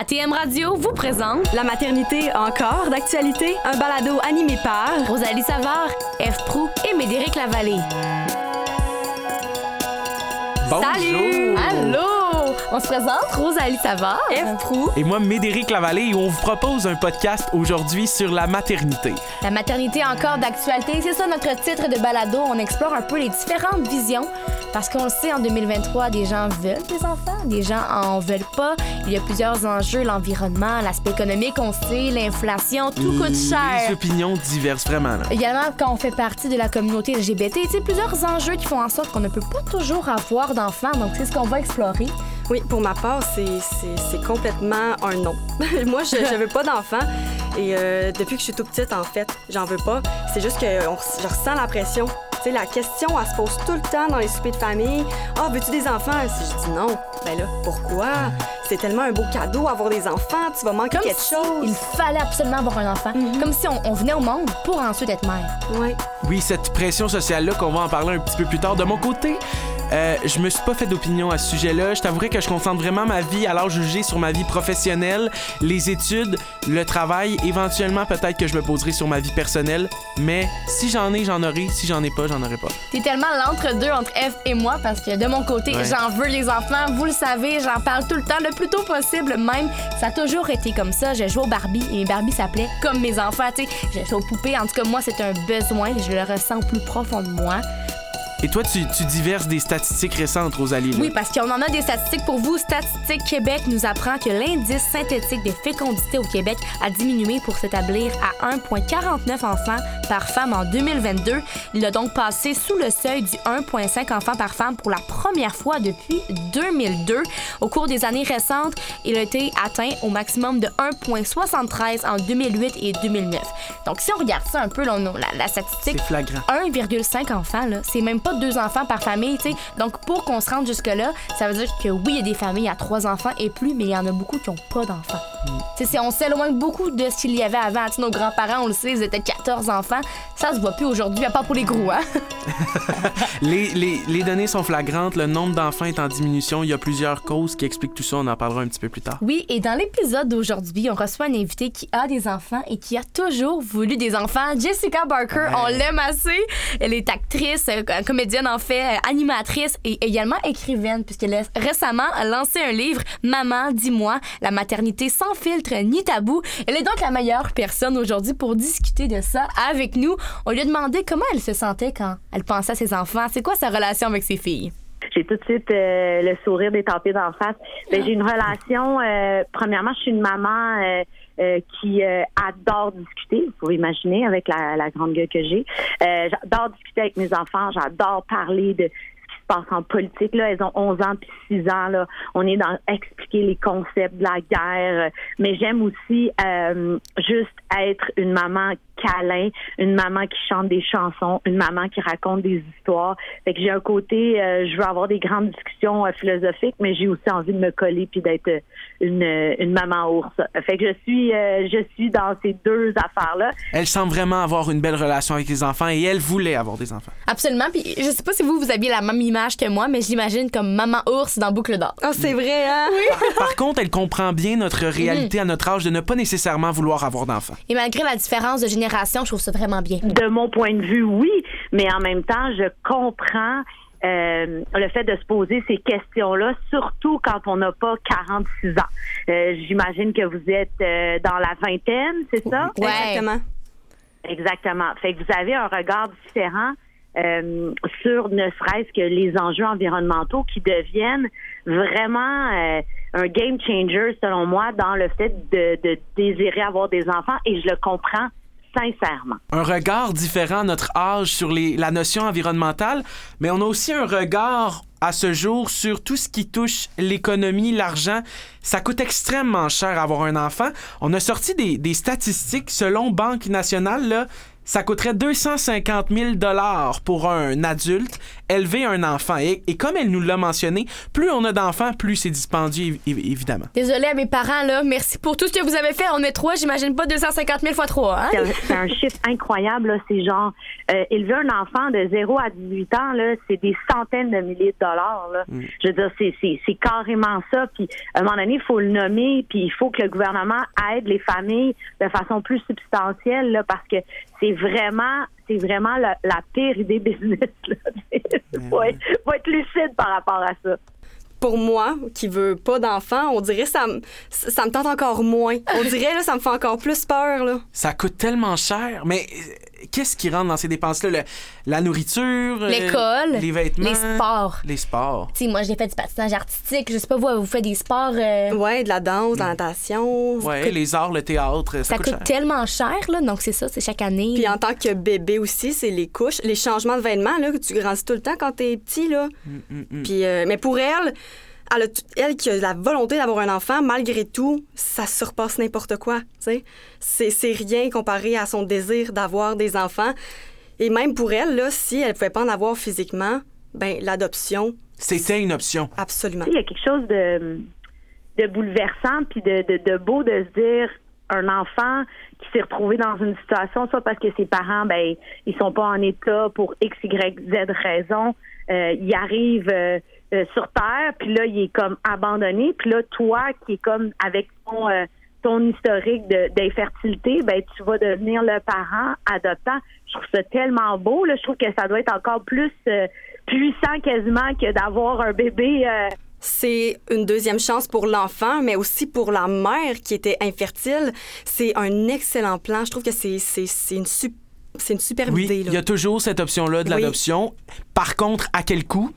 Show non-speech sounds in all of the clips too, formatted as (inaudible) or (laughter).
ATM Radio vous présente La maternité encore d'actualité, un balado animé par Rosalie Savard, F. Prou et Médéric Lavallée. Bonjour! Allô! On se présente, Rosalie Savard. F. Prou. Et moi, Médéric Lavallée, et on vous propose un podcast aujourd'hui sur la maternité. La maternité encore d'actualité, c'est ça notre titre de balado. On explore un peu les différentes visions parce qu'on le sait, en 2023, des gens veulent des enfants, des gens en veulent pas. Il y a plusieurs enjeux, l'environnement, l'aspect économique, on sait, l'inflation, tout coûte Les cher. opinions diverses, vraiment. Là. Également, quand on fait partie de la communauté LGBT, tu sais, plusieurs enjeux qui font en sorte qu'on ne peut pas toujours avoir d'enfants. Donc, c'est ce qu'on va explorer. Oui, pour ma part, c'est- c'est c'est complètement un non. (laughs) Moi, je ne veux pas d'enfant. Et euh, depuis que je suis toute petite, en fait, j'en veux pas. C'est juste que on- je ressens la pression. Tu sais, la question, elle se pose tout le temps dans les soupers de famille. Ah, veux-tu des enfants? Si je dis non, ben là, pourquoi? C'est tellement un beau cadeau, avoir des enfants. Tu vas manquer Comme quelque si chose. il fallait absolument avoir un enfant. Comme si on, on venait au monde pour ensuite être mère. Ouais. Oui, cette pression sociale-là, qu'on va en parler un petit peu plus tard. De mon côté, euh, je me suis pas fait d'opinion à ce sujet-là. Je t'avouerais que je concentre vraiment ma vie à l'heure jugée sur ma vie professionnelle, les études, le travail. Éventuellement, peut-être que je me poserai sur ma vie personnelle. Mais si j'en ai, j'en aurai. Si j'en ai pas, j'en aurai pas. T'es tellement l'entre-deux entre F et moi parce que de mon côté, Ouais. j'en veux les enfants. Vous le savez, j'en parle tout le temps, le plus tôt possible même. Ça a toujours été comme ça. Je jouais au Barbie et mes Barbie s'appelaient comme mes enfants. Tu sais, je joue aux poupées. En tout cas, moi, c'est un besoin. Je le ressens au plus profond de moi. Et toi, tu, tu diverses des statistiques récentes, Rosalie. là. Oui, parce qu'on en a des statistiques pour vous. Statistique Québec nous apprend que l'indice synthétique des fécondités au Québec a diminué pour s'établir à 1,49 enfants par femme en 2022. Il a donc passé sous le seuil du 1,5 enfants par femme pour la première fois depuis 2002. Au cours des années récentes, il a été atteint au maximum de 1,73 en 2008 et 2009. Donc, si on regarde ça un peu, là, on a la, la statistique, C'est flagrant. 1,5 enfants, c'est même pas deux enfants par famille, tu sais. Donc, pour qu'on se rende jusque-là, ça veut dire que oui, il y a des familles à trois enfants et plus, mais il y en a beaucoup qui ont pas d'enfants. Tu sais, c'est- on s'éloigne beaucoup de ce qu'il y avait avant. Nos grands-parents, on le sait, ils étaient 14 enfants. Ça se voit plus aujourd'hui, à part pour les gros, hein? (laughs) Les, les- les données sont flagrantes. Le nombre d'enfants est en diminution. Il y a plusieurs causes qui expliquent tout ça. On en parlera un petit peu plus tard. Oui, et dans l'épisode d'aujourd'hui, on reçoit un invité qui a des enfants et qui a toujours voulu des enfants. Jessica Barker, Ouais. on l'aime assez. Elle est actrice, euh, comédienne en fait, euh, animatrice et également écrivaine, puisqu'elle a récemment lancé un livre, Maman, dis-moi, la maternité sans filtre ni tabou. Elle est donc la meilleure personne aujourd'hui pour discuter de ça avec nous. On lui a demandé comment elle se sentait quand elle pensait à ses enfants. C'est quoi sa relation avec ses filles? J'ai tout de suite euh, le sourire détampé d'en face. Ben, j'ai une relation. euh, premièrement, je suis une maman euh, euh, qui euh, adore discuter. Vous pouvez imaginer avec la, la grande gueule que j'ai. Euh, j'adore discuter avec mes enfants. J'adore parler de ce qui se passe en politique. Là, elles ont 11 ans puis 6 ans. Là, on est dans expliquer les concepts de la guerre. Mais j'aime aussi euh, juste être une maman câlin, une maman qui chante des chansons, une maman qui raconte des histoires. Fait que j'ai un côté, euh, je veux avoir des grandes discussions euh, philosophiques, mais j'ai aussi envie de me coller puis d'être euh, une, une maman ours. Fait que je suis, euh, je suis dans ces deux affaires-là. Elle semble vraiment avoir une belle relation avec les enfants et elle voulait avoir des enfants. Absolument. Puis je sais pas si vous, vous aviez la même image que moi, mais je l'imagine comme maman ours dans Boucle d'or. Ah, c'est vrai, hein? (laughs) Par contre, elle comprend bien notre réalité à notre âge de ne pas nécessairement vouloir avoir d'enfants. Et malgré la différence de génération, je trouve ça vraiment bien. De mon point de vue, oui, mais en même temps, je comprends euh, le fait de se poser ces questions-là, surtout quand on n'a pas 46 ans. Euh, J'imagine que vous êtes euh, dans la vingtaine, c'est ça? Ouais. Exactement. Exactement. Fait que vous avez un regard différent euh, sur ne serait-ce que les enjeux environnementaux qui deviennent vraiment euh, un game changer selon moi dans le fait de, de désirer avoir des enfants et je le comprends Un regard différent à notre âge sur la notion environnementale, mais on a aussi un regard à ce jour sur tout ce qui touche l'économie, l'argent. Ça coûte extrêmement cher avoir un enfant. On a sorti des, des statistiques selon Banque nationale, là, ça coûterait 250 000 dollars pour un adulte élever un enfant. Et, et comme elle nous l'a mentionné, plus on a d'enfants, plus c'est dispendieux, évi- évidemment. Désolée à mes parents, là. Merci pour tout ce que vous avez fait. On est trois, j'imagine pas 250 000 fois 3, hein? C'est un- chiffre incroyable. là. C'est genre, euh, élever un enfant de 0 à 18 ans, là, c'est des centaines de milliers de dollars. Là. Je veux dire, c'est carrément ça. Puis, à un moment donné, il faut le nommer, puis il faut que le gouvernement aide les familles de façon plus substantielle, là, parce que c'est vraiment, c'est vraiment la, la pire idée business. Là. (laughs) faut, être, faut être lucide par rapport à ça. Pour moi, qui veut pas d'enfant, on dirait ça me, ça me tente encore moins. On dirait là, ça me fait encore plus peur là. Ça coûte tellement cher. Mais qu'est-ce qui rentre dans ces dépenses-là? Le- la nourriture, euh, L'école, les vêtements, les sports. Les sports. Tu sais, moi, j'ai fait du patinage artistique. Je sais pas, vous, vous faites des sports. euh, Ouais, de la danse, de la natation. Ouais, les arts, le théâtre, ça, ça coûte, coûte cher. tellement cher, là. Donc, c'est ça, c'est chaque année. Puis en tant que bébé aussi, c'est les couches, les changements de vêtements là que tu grandis tout le temps quand t'es petit là. Mm, Puis euh, mais pour elle, elle, a elle qui a la volonté d'avoir un enfant, malgré tout, ça surpasse n'importe quoi. tu sais. C'est c'est rien comparé à son désir d'avoir des enfants. Et même pour elle, là, si elle pouvait pas en avoir physiquement, ben l'adoption, C'était une option. absolument. Il y a quelque chose de, de bouleversant puis de, de, de beau de se dire un enfant qui s'est retrouvé dans une situation, soit parce que ses parents, ben, ils sont pas en état pour X, Y, Z raison, euh, il arrive euh, euh, sur Terre, puis là, il est comme abandonné, puis là, toi, qui est comme avec ton, euh, ton historique de- d'infertilité, ben, tu vas devenir le parent adoptant. Je trouve ça tellement beau, là. Je trouve que ça doit être encore plus euh, puissant quasiment que d'avoir un bébé. euh, C'est une deuxième chance pour l'enfant, mais aussi pour la mère qui était infertile. C'est un excellent plan. Je trouve que c'est une, sup- c'est une superbe Oui, idée. il y a toujours cette option-là de Oui. l'adoption. Par contre, à quel coût?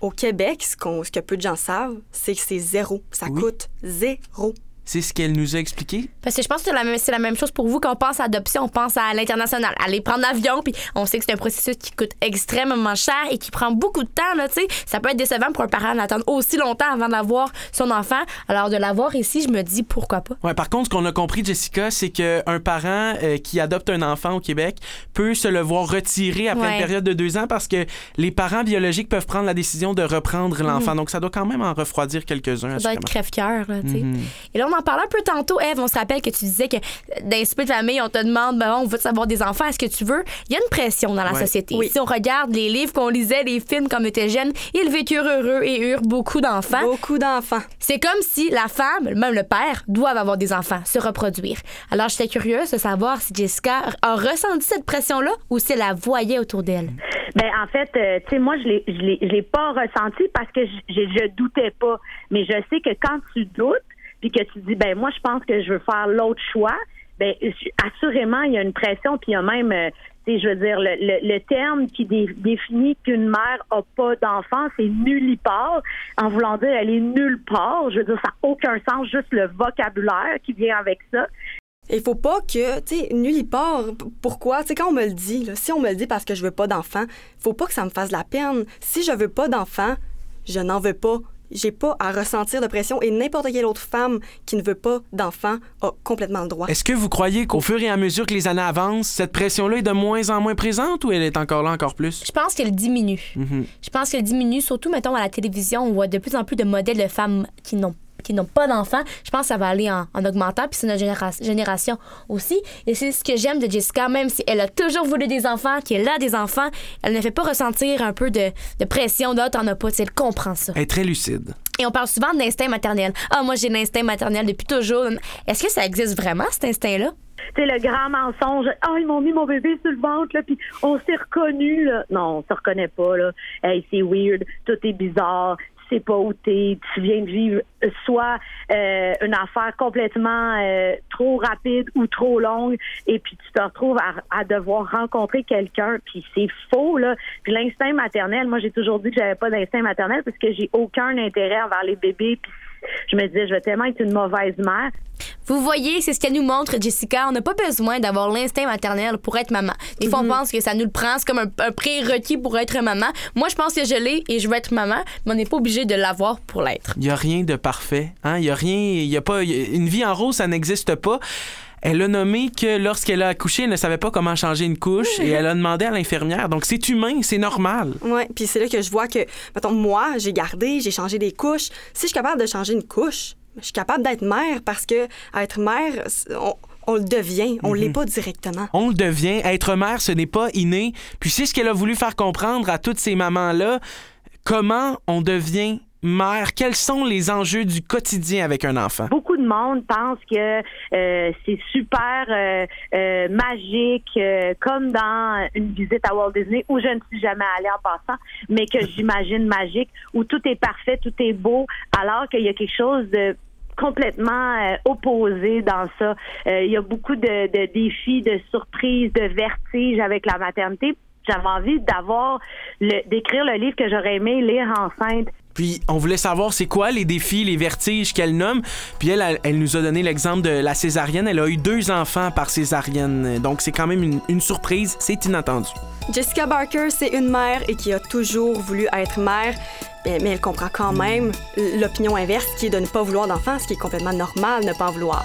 Au Québec, ce, qu'on- ce que peu de gens savent, c'est que c'est zéro. Ça Oui. coûte zéro. C'est ce qu'elle nous a expliqué. Parce que je pense que c'est la, même- c'est la même chose pour vous quand on pense à adoption, on pense à l'international. Aller prendre l'avion, puis on sait que c'est un processus qui coûte extrêmement cher et qui prend beaucoup de temps, là. Ça peut être décevant pour un parent d'attendre aussi longtemps avant d'avoir son enfant. Alors, de l'avoir ici, je me dis pourquoi pas. Ouais, par contre, ce qu'on a compris, Jessica, c'est qu'un parent euh, qui adopte un enfant au Québec peut se le voir retirer après Ouais. une période de deux ans parce que les parents biologiques peuvent prendre la décision de reprendre l'enfant. Donc, ça doit quand même en refroidir quelques-uns. Ça doit être crève-cœur. Mhm. Et là, on en parlait un peu tantôt, Eve. On se rappelle que tu disais que dans les soupers de famille, on te demande, ben, on veut savoir des enfants, est-ce que tu veux? Il y a une pression dans la Ouais. société. Oui. Si on regarde les livres qu'on lisait, les films quand on était jeune, ils vécurent heureux et eurent beaucoup d'enfants. Beaucoup d'enfants. C'est comme si la femme, même le père, doivent avoir des enfants, se reproduire. Alors, j'étais curieuse de savoir si Jessica a ressenti cette pression-là ou si elle la voyait autour d'elle. Ben en fait, euh, tu sais, moi je l'ai, je l'ai, je l'ai pas ressenti parce que je, je, je doutais pas. Mais je sais que quand tu doutes, que tu dis, ben moi je pense que je veux faire l'autre choix, ben assurément il y a une pression, puis il y a même, euh, tu sais, je veux dire, le, le, terme qui dé- définit qu'une mère a pas d'enfant, c'est nullipare, en voulant dire elle est nulle part. Je veux dire, ça n'a aucun sens, juste le vocabulaire qui vient avec ça. Il faut pas que, tu sais. P- Pourquoi? Tu sais, quand on me le dit, si on me le dit parce que je veux pas d'enfant, faut pas que ça me fasse la peine. Si je veux pas d'enfant, je n'en veux pas. J'ai pas à ressentir de pression et n'importe quelle autre femme qui ne veut pas d'enfant a complètement le droit. Est-ce que vous croyez qu'au fur et à mesure que les années avancent, cette pression-là est de moins en moins présente ou elle est encore là encore plus? Je pense qu'elle diminue. Mhm. Je pense qu'elle diminue, surtout, mettons, à la télévision, on voit de plus en plus de modèles de femmes qui n'ont qui n'ont pas d'enfants, je pense que ça va aller en, en augmentant, puis c'est notre généra- génération aussi. Et c'est ce que j'aime de Jessica, même si elle a toujours voulu des enfants, qu'elle a des enfants, elle ne fait pas ressentir un peu de, de pression d'autres, t'en as pas, tu sais, elle comprend ça. Elle est très lucide. Et on parle souvent d'instinct maternel. Ah, moi, j'ai l'instinct maternel depuis toujours. Est-ce que ça existe vraiment, cet instinct-là? Tu sais, le grand mensonge. Ah, ils m'ont mis mon bébé sur le ventre, là, puis on s'est reconnu, là. Non, on se reconnaît pas, là. Hey, c'est weird, tout est bizarre, sais pas où t'es, tu viens de vivre soit euh, une affaire complètement euh, trop rapide ou trop longue, et puis tu te retrouves à, à devoir rencontrer quelqu'un, puis c'est faux, là. Puis l'instinct maternel, moi, j'ai toujours dit que j'avais pas d'instinct maternel parce que j'ai aucun intérêt envers les bébés, je me disais, je vais tellement être une mauvaise mère. Vous voyez, c'est ce qu'elle nous montre, Jessica. On n'a pas besoin d'avoir l'instinct maternel pour être maman. Des fois, on pense que ça nous le prend, c'est comme un, un prérequis pour être maman. Moi, je pense que je l'ai et je veux être maman, mais on n'est pas obligé de l'avoir pour l'être. Il n'y a rien de parfait. Hein? Il y a rien. Il y a pas. il y a- une vie en rose, ça n'existe pas. Elle a nommé que lorsqu'elle a accouché, elle ne savait pas comment changer une couche et elle a demandé à l'infirmière. Donc c'est humain, c'est normal. Oui, puis c'est là que je vois que, mettons, moi, j'ai gardé, j'ai changé des couches. Si je suis capable de changer une couche, je suis capable d'être mère parce que être mère, on, on le devient, on l'est pas directement. On le devient. Être mère, ce n'est pas inné. Puis c'est ce qu'elle a voulu faire comprendre à toutes ces mamans-là. Comment on devient mère? Quels sont les enjeux du quotidien avec un enfant? Beaucoup de monde pense que euh, c'est super euh, euh, magique, comme dans une visite à Walt Disney où je ne suis jamais allée en passant, mais que j'imagine magique, où tout est parfait, tout est beau, alors qu'il y a quelque chose de complètement opposé dans ça. Euh, il y a beaucoup de, de défis, de surprises, de vertiges avec la maternité. J'avais envie d'avoir d'écrire le livre que j'aurais aimé lire enceinte. Puis on voulait savoir c'est quoi les défis, les vertiges qu'elle nomme. Puis elle, elle, nous a donné l'exemple de la césarienne. Elle a eu deux enfants par césarienne. Donc c'est quand même une, surprise. C'est inattendu. Jessica Barker, c'est une mère et qui a toujours voulu être mère, mais, mais elle comprend quand même l'opinion inverse qui est de ne pas vouloir d'enfants, ce qui est complètement normal, ne pas vouloir.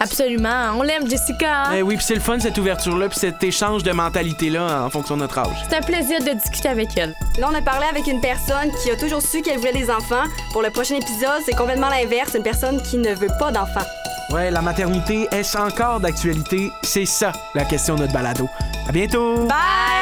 Absolument. On l'aime, Jessica. hein? Eh oui, puis c'est le fun cette ouverture-là, puis cet échange de mentalité-là en fonction de notre âge. C'est un plaisir de discuter avec elle. Là, on a parlé avec une personne qui a toujours su qu'elle voulait des enfants. Pour le prochain épisode, c'est complètement l'inverse, une personne qui ne veut pas d'enfants. Ouais, la maternité, est-ce encore d'actualité? C'est ça la question de notre balado. À bientôt! Bye!